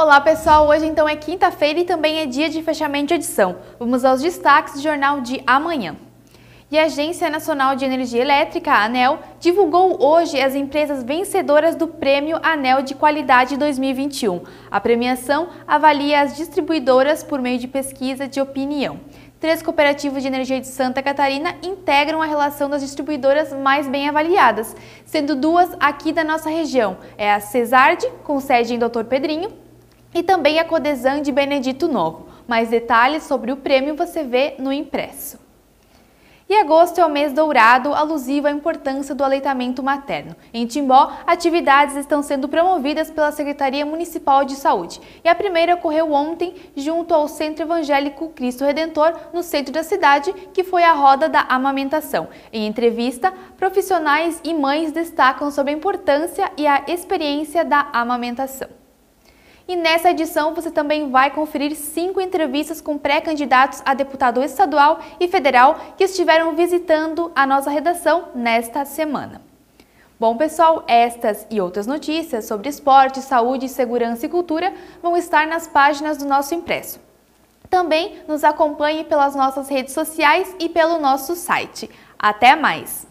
Olá pessoal, hoje então é quinta-feira e também é dia de fechamento de edição. Vamos aos destaques do jornal de amanhã. E a Agência Nacional de Energia Elétrica, ANEL, divulgou hoje as empresas vencedoras do Prêmio ANEL de Qualidade 2021. A premiação avalia as distribuidoras por meio de pesquisa de opinião. Três cooperativas de energia de Santa Catarina integram a relação das distribuidoras mais bem avaliadas, sendo duas aqui da nossa região. É a Cesarde, com sede em Doutor Pedrinho, e também a Codesan de Benedito Novo. Mais detalhes sobre o prêmio você vê no impresso. E agosto é o mês dourado, alusivo à importância do aleitamento materno. Em Timbó, atividades estão sendo promovidas pela Secretaria Municipal de Saúde. E a primeira ocorreu ontem, junto ao Centro Evangélico Cristo Redentor, no centro da cidade, que foi a roda da amamentação. Em entrevista, profissionais e mães destacam sobre a importância e a experiência da amamentação. E nessa edição você também vai conferir cinco entrevistas com pré-candidatos a deputado estadual e federal que estiveram visitando a nossa redação nesta semana. Bom, pessoal, estas e outras notícias sobre esporte, saúde, segurança e cultura vão estar nas páginas do nosso impresso. Também nos acompanhe pelas nossas redes sociais e pelo nosso site. Até mais!